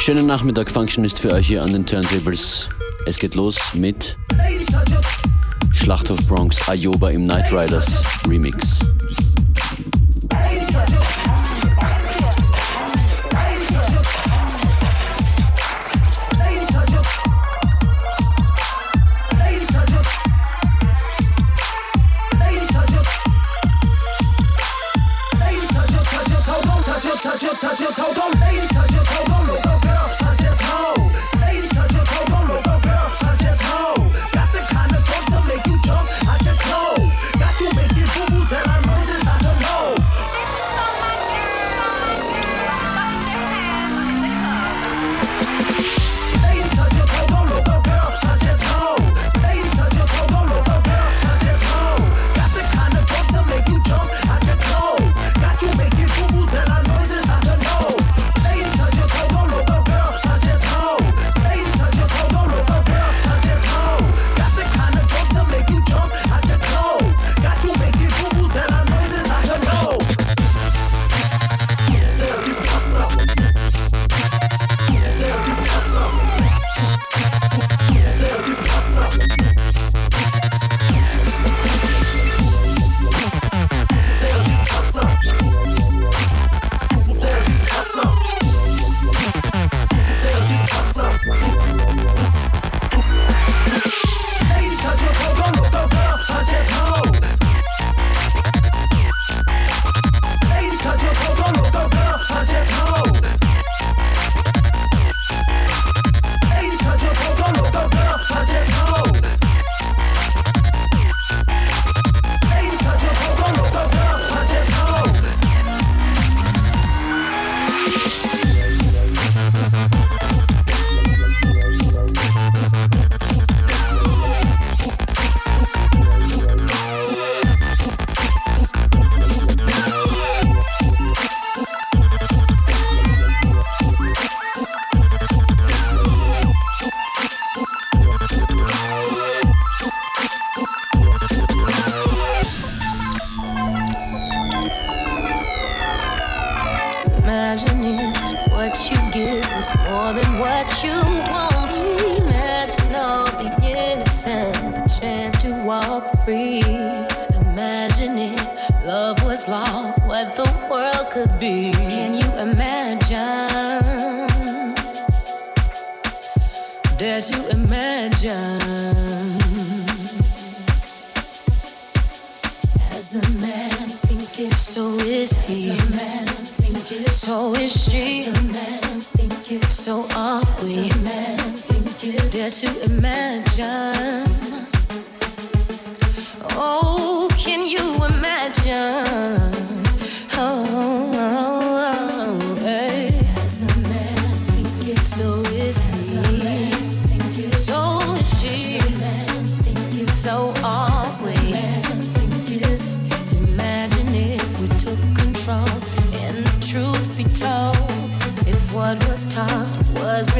Schönen Nachmittag, Function ist für euch hier an den Turntables. Es geht los mit Schlachthof Bronx Ayoba im Night Riders Remix.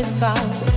every thought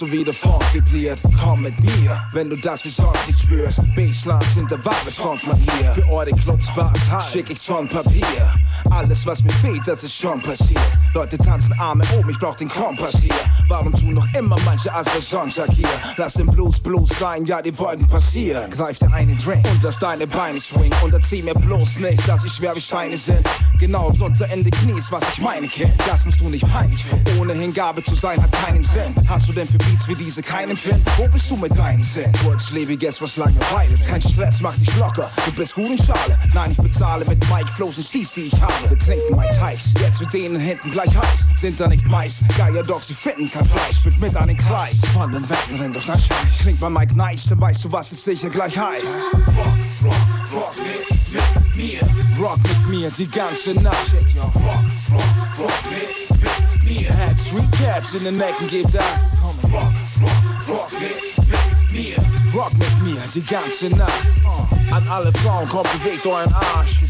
du wie der Funk vibriert, komm mit mir, wenn du das wie sonst nicht spürst. Baselines sind der wahre hier. Für eure Clubs, Bars, High, schick ich von Papier. Alles, was mir fehlt, das ist schon passiert. Leute tanzen Arme oben, ich brauch den Kompass hier. Warum tun noch immer manche als der Sonntag hier? Lass den Blues Blues sein, ja, die Wolken passieren. Greif dir einen Drink und lass deine Beine swingen. Und erzähl mir bloß nicht, dass sie schwer wie Steine sind. Genau drunter Ende Knies, was ich meine, Kind. Das musst du nicht peinlich finden. Ohne Hingabe zu sein, hat keinen Sinn. Hast du denn für Beats wie diese keinen Finn? Wo bist du mit deinen Sinn? Kurzlebiges, was Langeweile. Kein Stress, mach dich locker. Du bist gut in Schale. Nein, ich bezahle mit Mike Flows und Steez, die ich habe. Wir trinken Mike Heiß. Jetzt wird denen hinten gleich heiß. Sind da nicht meist. Geier doch, sie finden kein Fleisch. Mit mit an den Kreis. Von den Wegnerin durch das Scheiß. Klingt bei Mike nice, dann weißt du, was es sicher gleich heißt. Rock, rock, rock mit, mit mir. Rock mit mir die ganze Nacht. Rock, rock, rock mit, mit mir. Had Street Cats in den Ecken gebt Acht. Rock, rock, rock mit, mit mir. Rock mit mir die ganze Nacht. An alle Frauen, kommt, bewegt euren Arsch.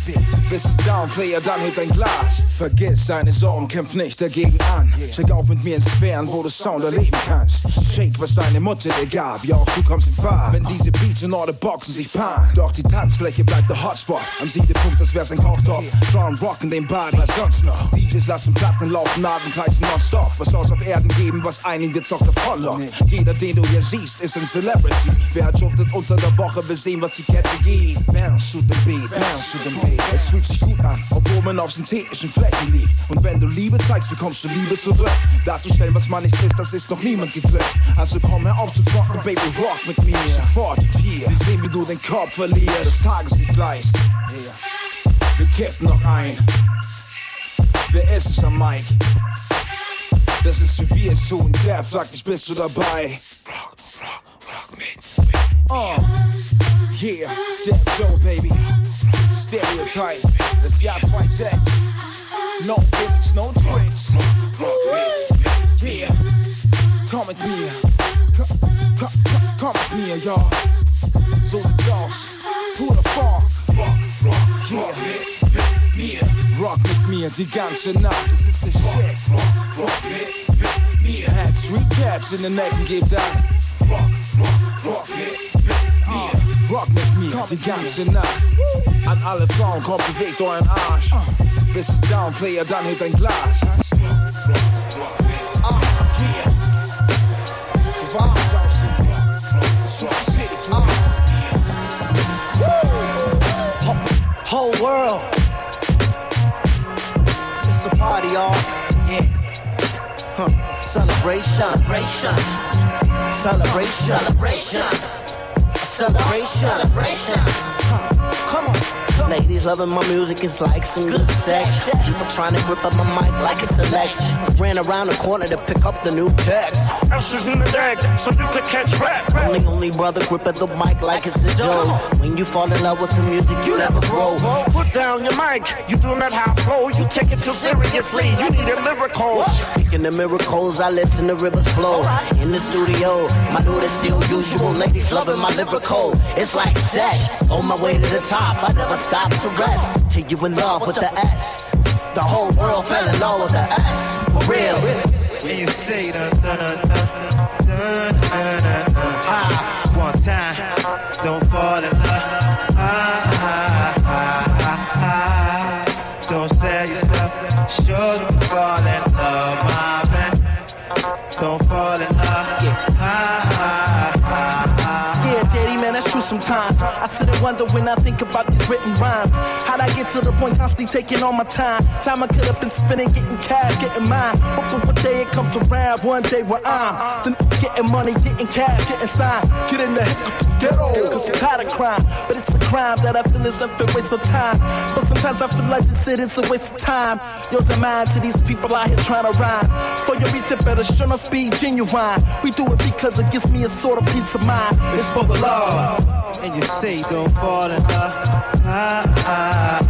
Bist du down, Player, dann hebt ein Glas. Vergiss deine Sorgen, kämpf nicht dagegen an. Check auf mit mir in Sphären, wo du Sound erleben kannst. Shake, was deine Mutter dir gab. Ja, auch du kommst in Fahrt. Wenn diese Beats und eure Boxen sich paaren. Doch die Tanzfläche bleibt der Hotspot. Am Siedepunkt, das wär's ein Kochtopf. Frauen rocken den Body, was sonst noch? DJs lassen Platten laufen, Abendkreisen nonstop. Was soll's auf Erden geben, was einen jetzt noch davonlockt? Jeder, den du hier siehst, ist ein Celebrity. Wer schuftet unter der Woche, wir sehen, was die Kette gibt. Bounce to the beat, bounce to the beat. Fühlt sich gut an, obwohl man auf synthetischen Flecken liegt. Und wenn du Liebe zeigst, bekommst du Liebe zurück. Darzustellen, was man nicht ist, das ist noch niemand geglückt. Also komm hör auf zu trocken, Baby, rock mit mir. Sofort und hier, wir sehen, wie du den Kopf verlierst. Das Tageslicht gleißt. Wir kippen noch ein. Wer ist es am Mic? Das ist wie wir es tun. Der fragt dich, bist du dabei? Rock, rock, rock mit. Oh, Yeah, step Joe, baby. Stereotype. That's y'all twice that. No gimmicks, no tricks. Yeah, come with me. Come, come, come with me, y'all. So Josh, who the fuck? Yeah. Rock mit mir die ganze Nacht, das ist das Shit. Rock, rock me. mit mir. Hats, recaps Cats in neck and give ab. Rock, rock, rock mit, rock met me, die reactie na. Aan alle vrouwen komt de weg arsch. Bist uh. du downplayer, hebt ein Glas. Uh, Whole world. It's a party, y'all. Yeah. Huh. Celebration. Celebration. Celebration. Celebration. Celebration. Celebration. Come on. Ladies loving my music, it's like some good sex. People trying to grip up my mic like it's a Lex. Ran around the corner to pick up the new text. Ashes in the deck, so you could catch rap. Only, only brother grip at the mic like it's a joke. When you fall in love with the music, you never grow. Put down your mic, you do not have flow. You take it too seriously, you need a miracle. Speaking of miracles, I listen to rivers flow. In the studio, my dude is still usual. Ladies loving my lyrical. It's like sex. On my way to the top, I never stop to rest. Till you in love with the S. The whole world fell in love with the S. For real. When you say dun dun dun dun dun dun dun dun ah, one time, wonder when I think about these written rhymes. How'd I get to the point constantly taking all my time? Time I could have been spending getting cash, getting mine. Hoping one day it comes around, one day where I'm the getting money, getting cash, getting signed. Get in the ghetto, cause I'm tired of crime. But it's a crime that I feel is a waste of time. But sometimes I feel like this is a waste of time. Yours and mine to these people out here trying to rhyme. For your beat, it better enough be genuine. We do it because it gives me a sort of peace of mind. It's for the love. And you say don't fall in love. Ah, ah,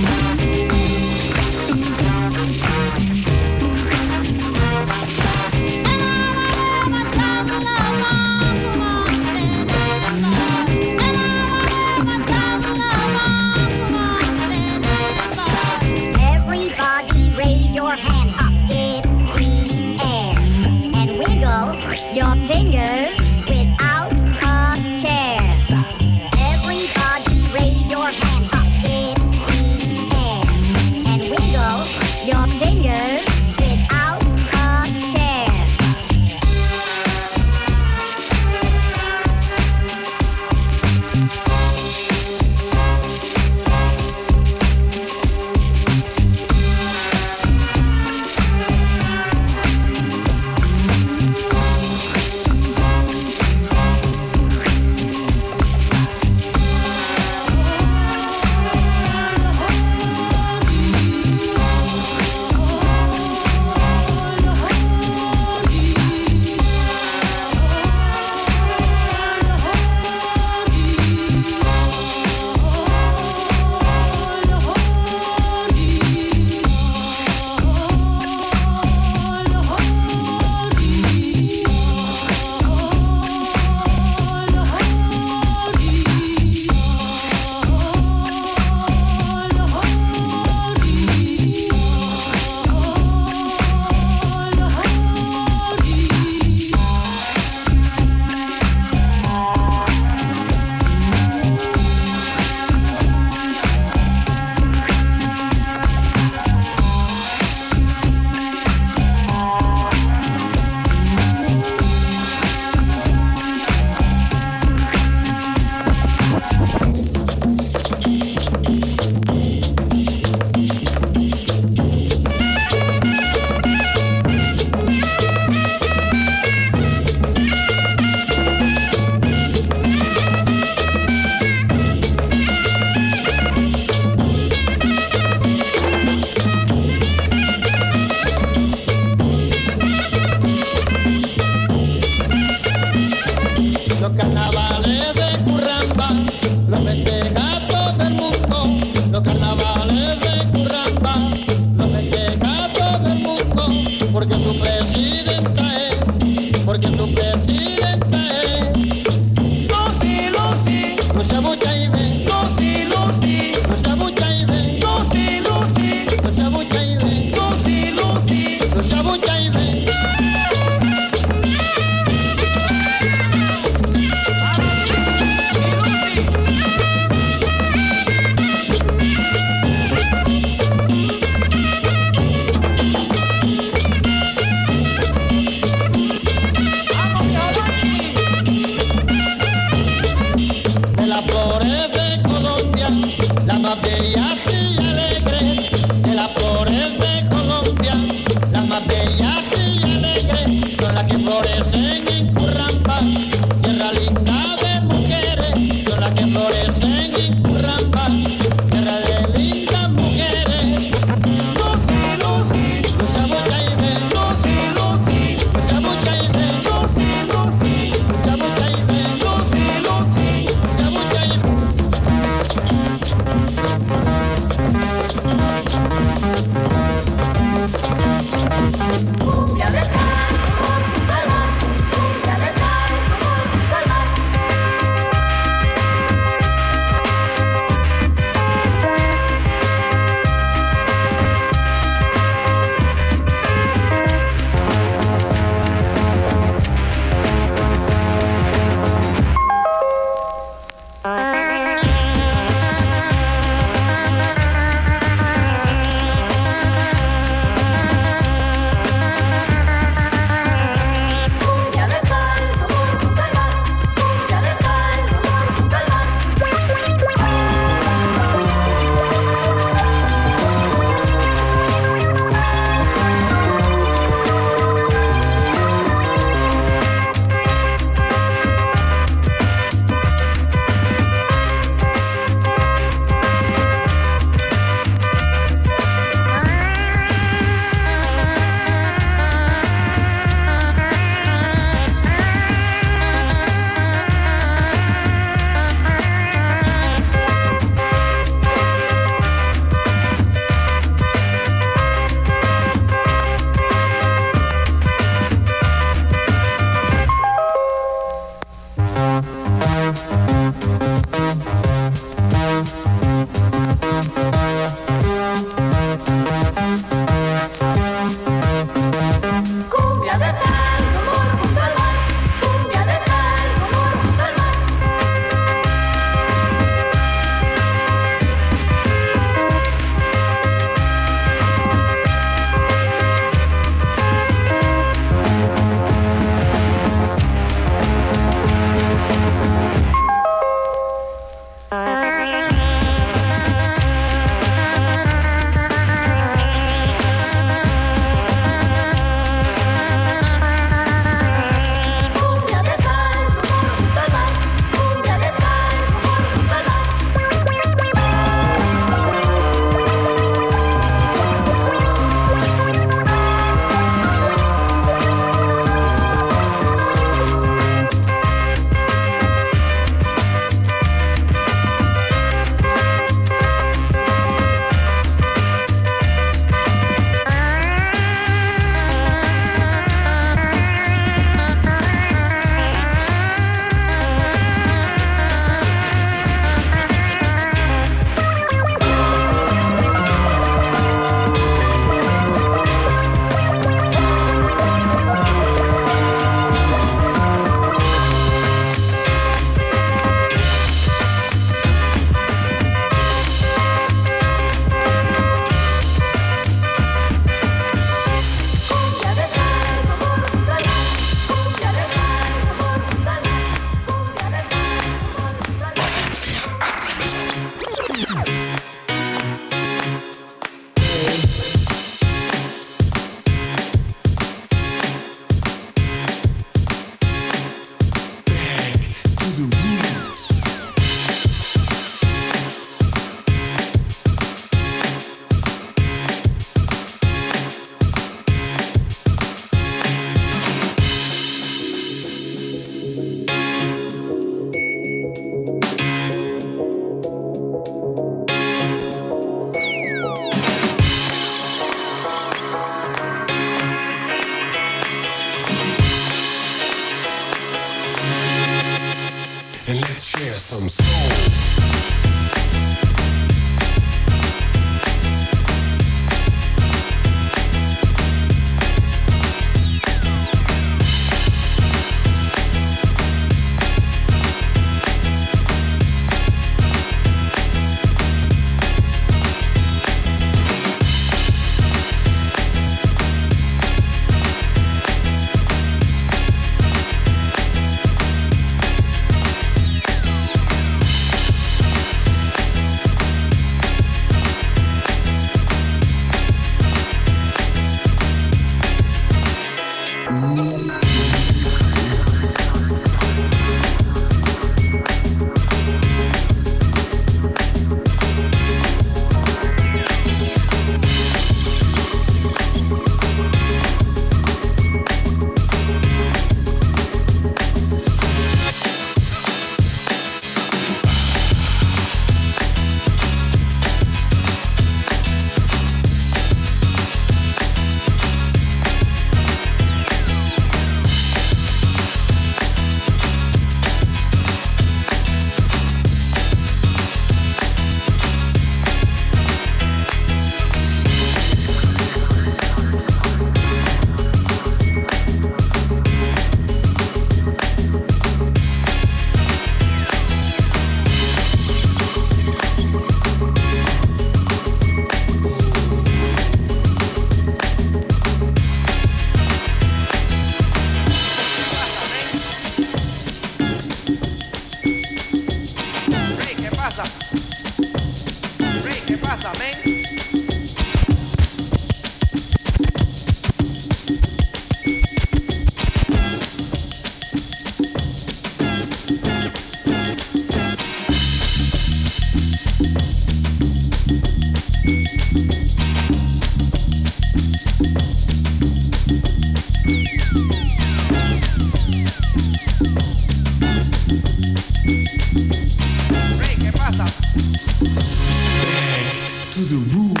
the rule.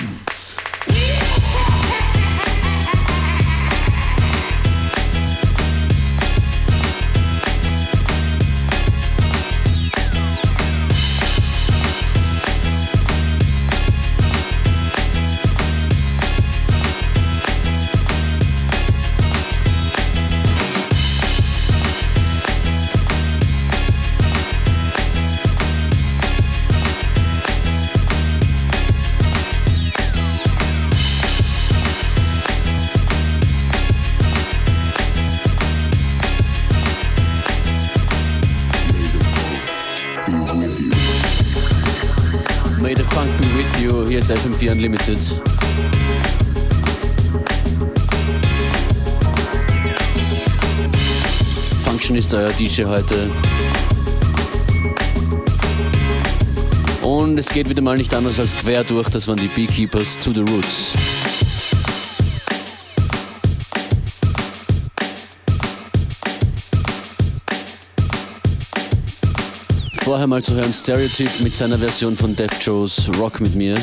FM4 Unlimited. Function ist euer DJ heute. Und es geht wieder mal nicht anders als quer durch, das waren die Beekeepers to the Roots. Vorher mal zu hören Stereotype mit seiner Version von Def Joe's Rock mit mir.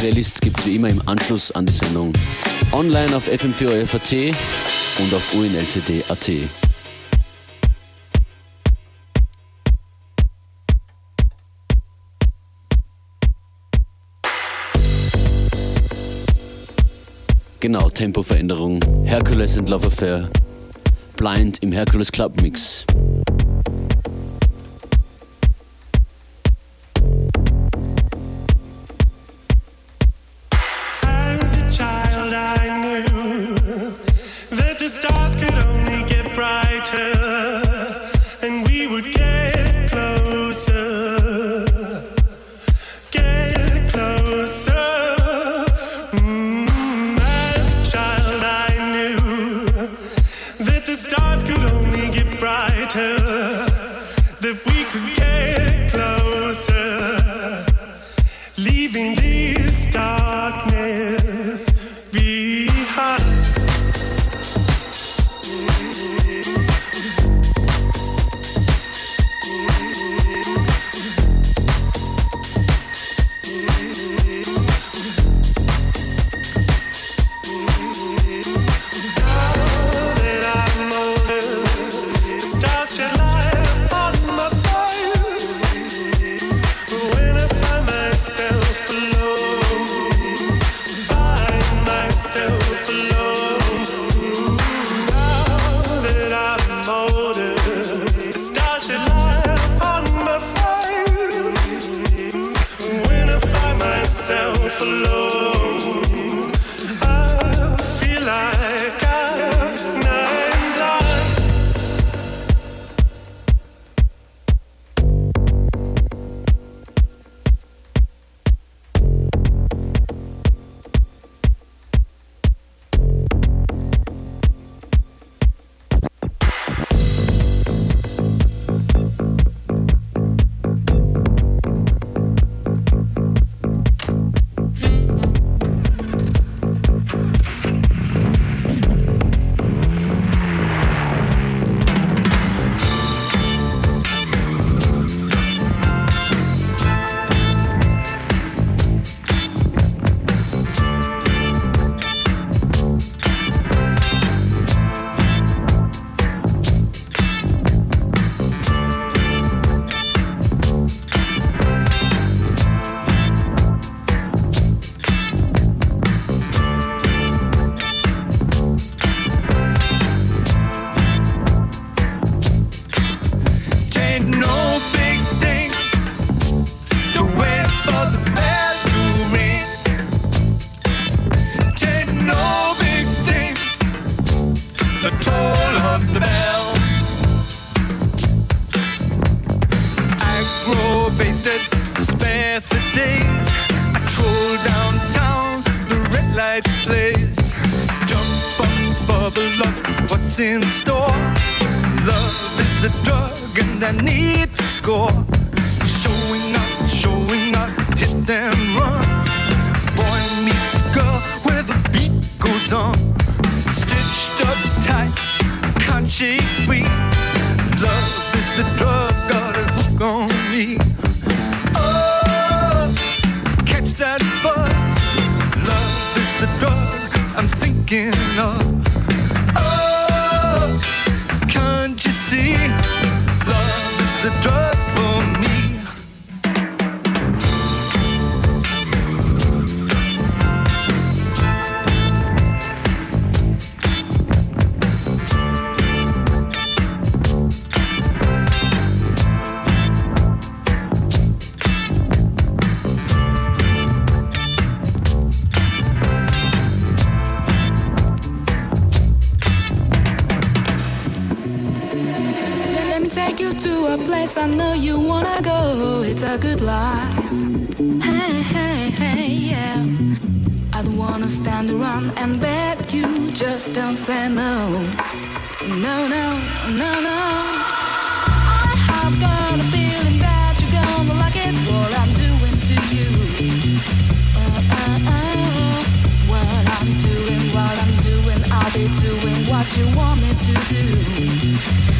Playlist gibt es wie immer im Anschluss an die Sendung. Online auf fm4 und auf unltd.at. Genau, Tempoveränderung. Hercules and Love Affair. Blind im Hercules Club Mix. the drug I'm thinking of. place I know you wanna go. It's a good life. Hey, hey, hey, yeah. I don't wanna stand around and bet you. Just don't say no. No, no, no, no. I have got a feeling that you're gonna like it. What I'm doing to you. Oh, oh, oh. What I'm doing, what I'm doing, I'll be doing what you want me to do.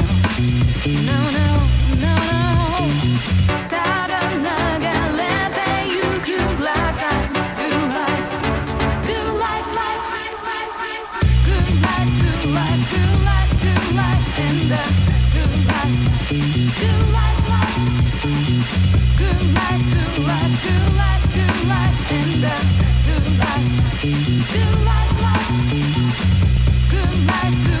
Good life, good life. Good life, good life, good life, good life, good life, good life, good life, good life.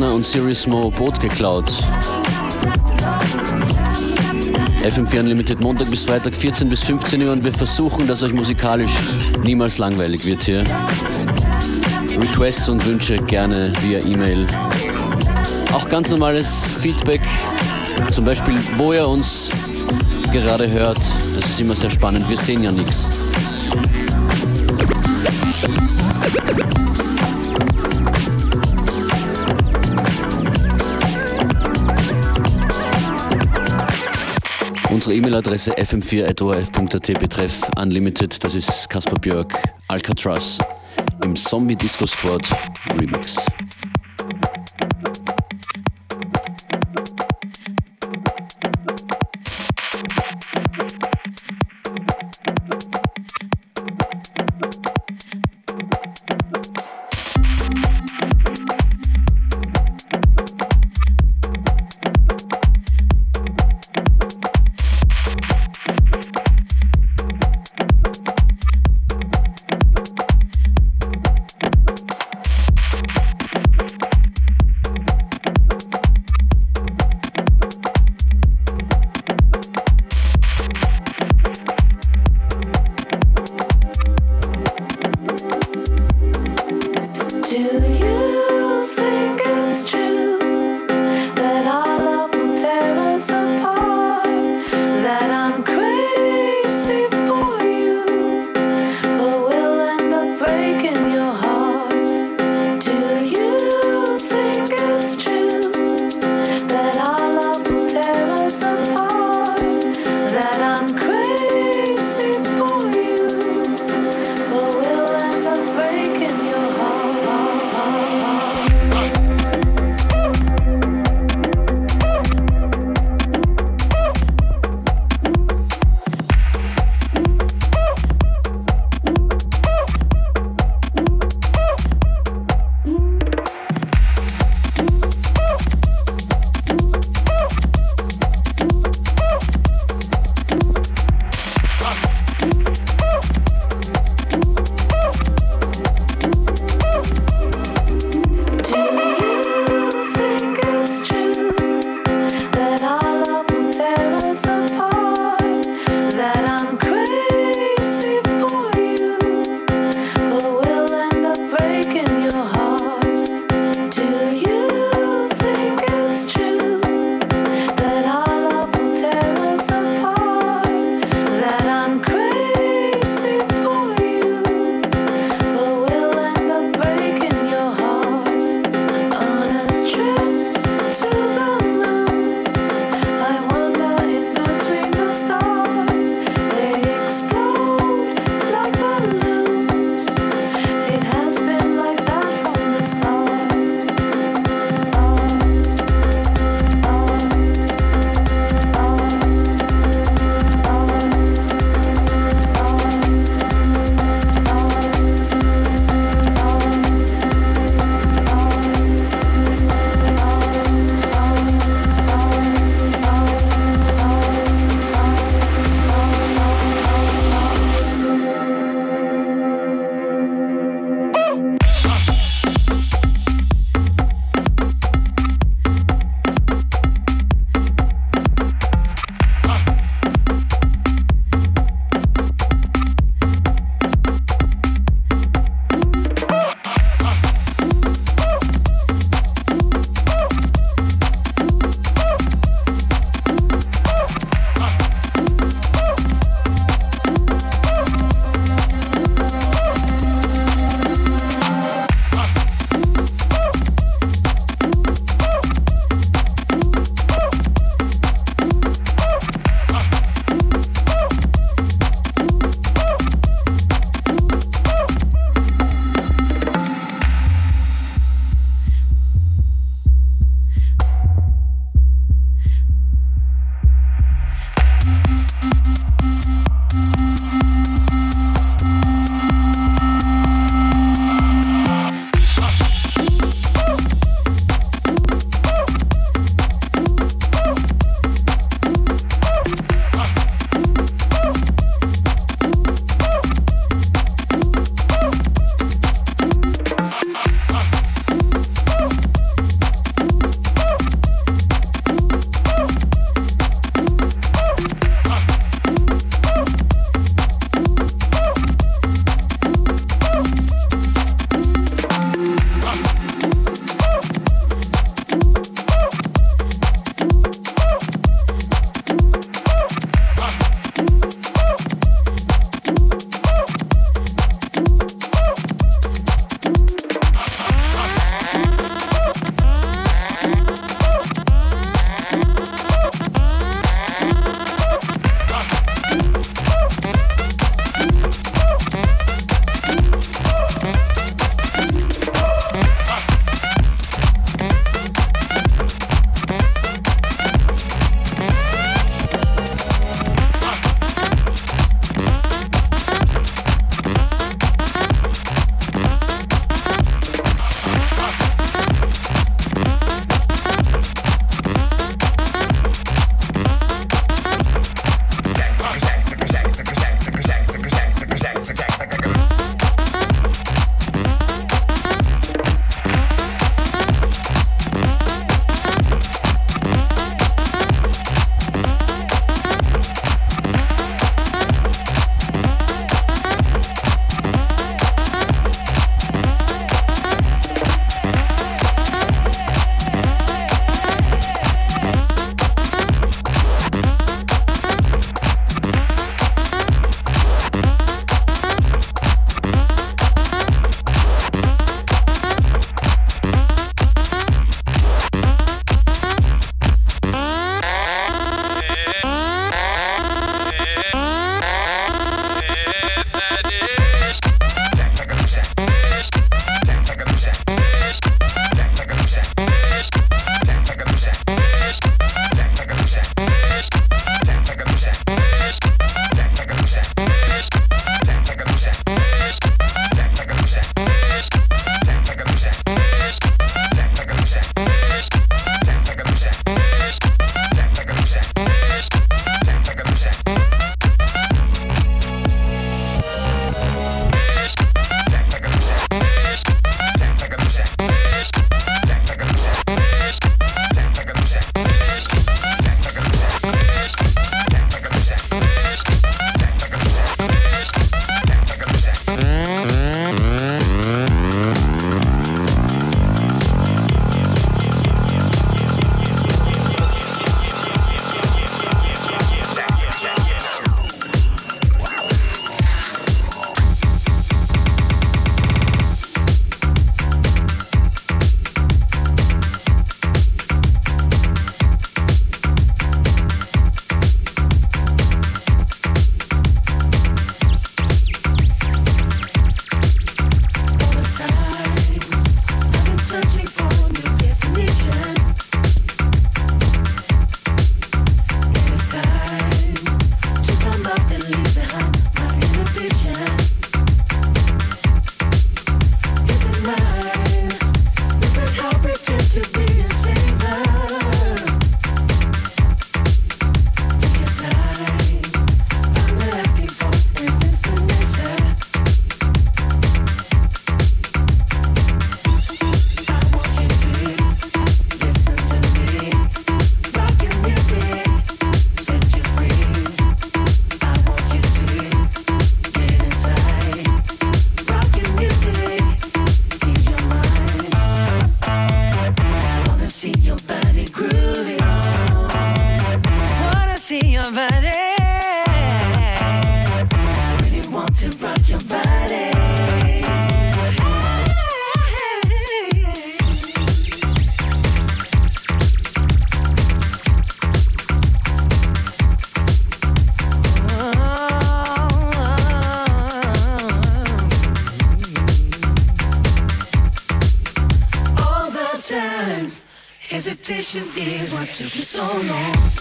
Dana und Sirius Mo Boot geklaut. FM4 Unlimited Montag bis Freitag 14 bis 15 Uhr und wir versuchen, dass euch musikalisch niemals langweilig wird hier. Requests und Wünsche gerne via E-Mail. Auch ganz normales Feedback, zum Beispiel, wo ihr uns gerade hört. Das ist immer sehr spannend. Wir sehen ja nichts. Unsere E-Mail-Adresse fm4.orf.at betreff Unlimited, das ist Kaspar Björk, Alcatraz im Zombie Disco Squad Remix. took me so long.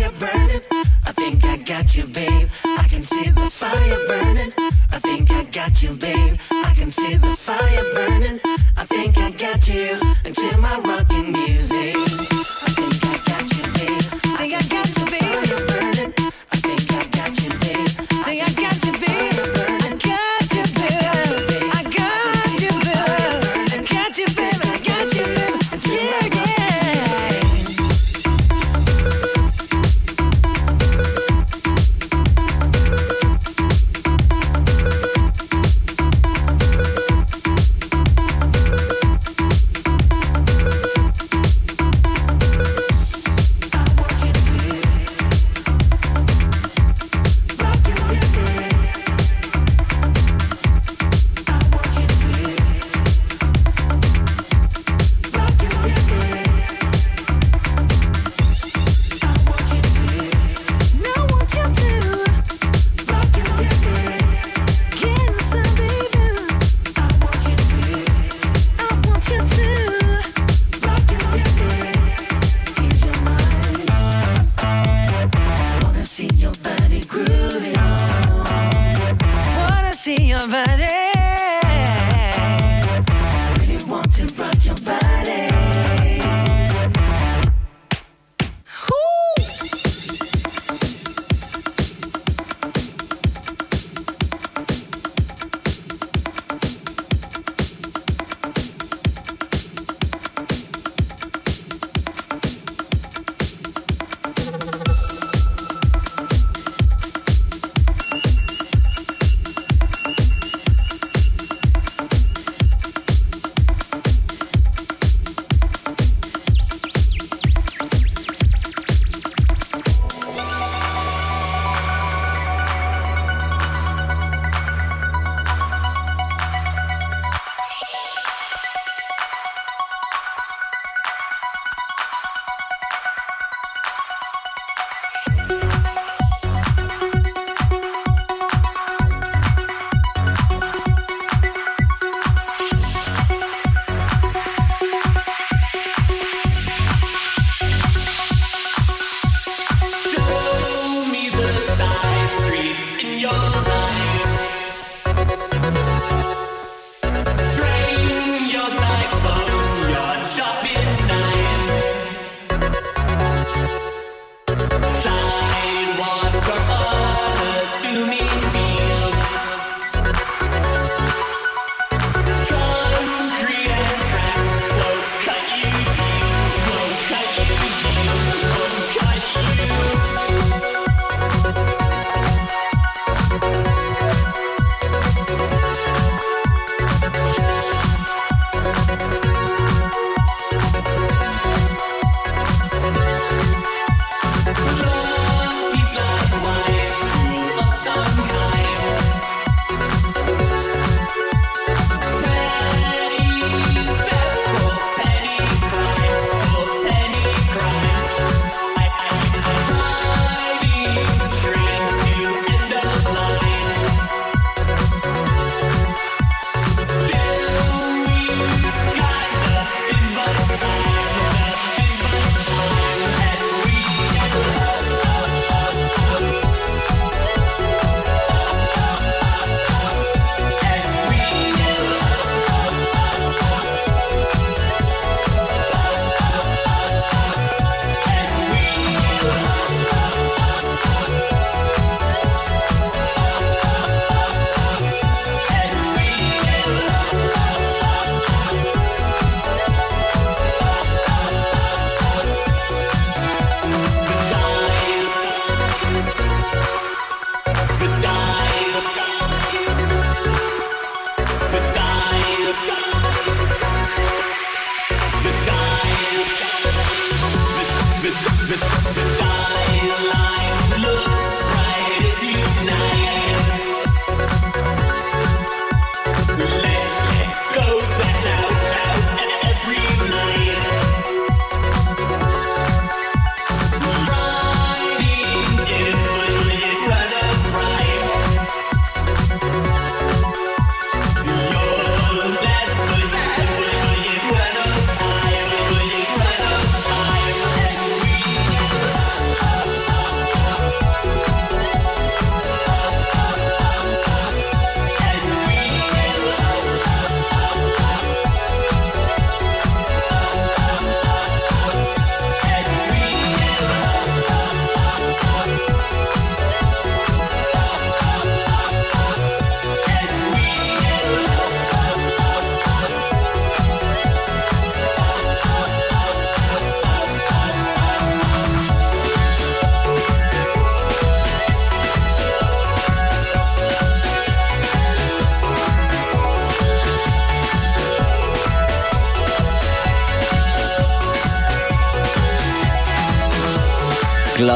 I think I got you, babe. I can see the fire burning. I think I got you, babe. I can see the fire burning.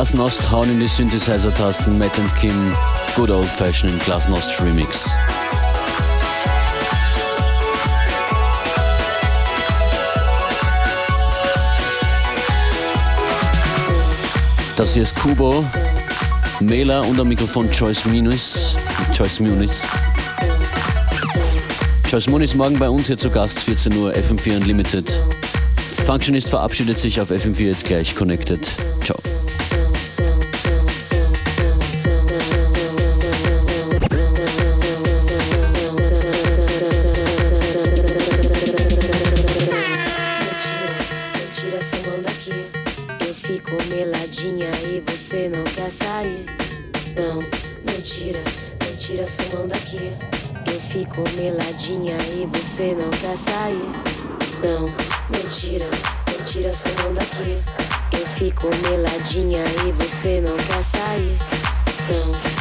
Glasnost hauen in die Synthesizer-Tasten. Matt and Kim, Good Old Fashioned Glasnost Remix. Das hier ist Kubo, Mela und am Mikrofon Joyce Muniz. Joyce Muniz. Joyce Muniz morgen bei uns hier zu Gast, 14 Uhr, FM4 Unlimited. Functionist verabschiedet sich auf FM4 jetzt gleich, connected. saw you. So.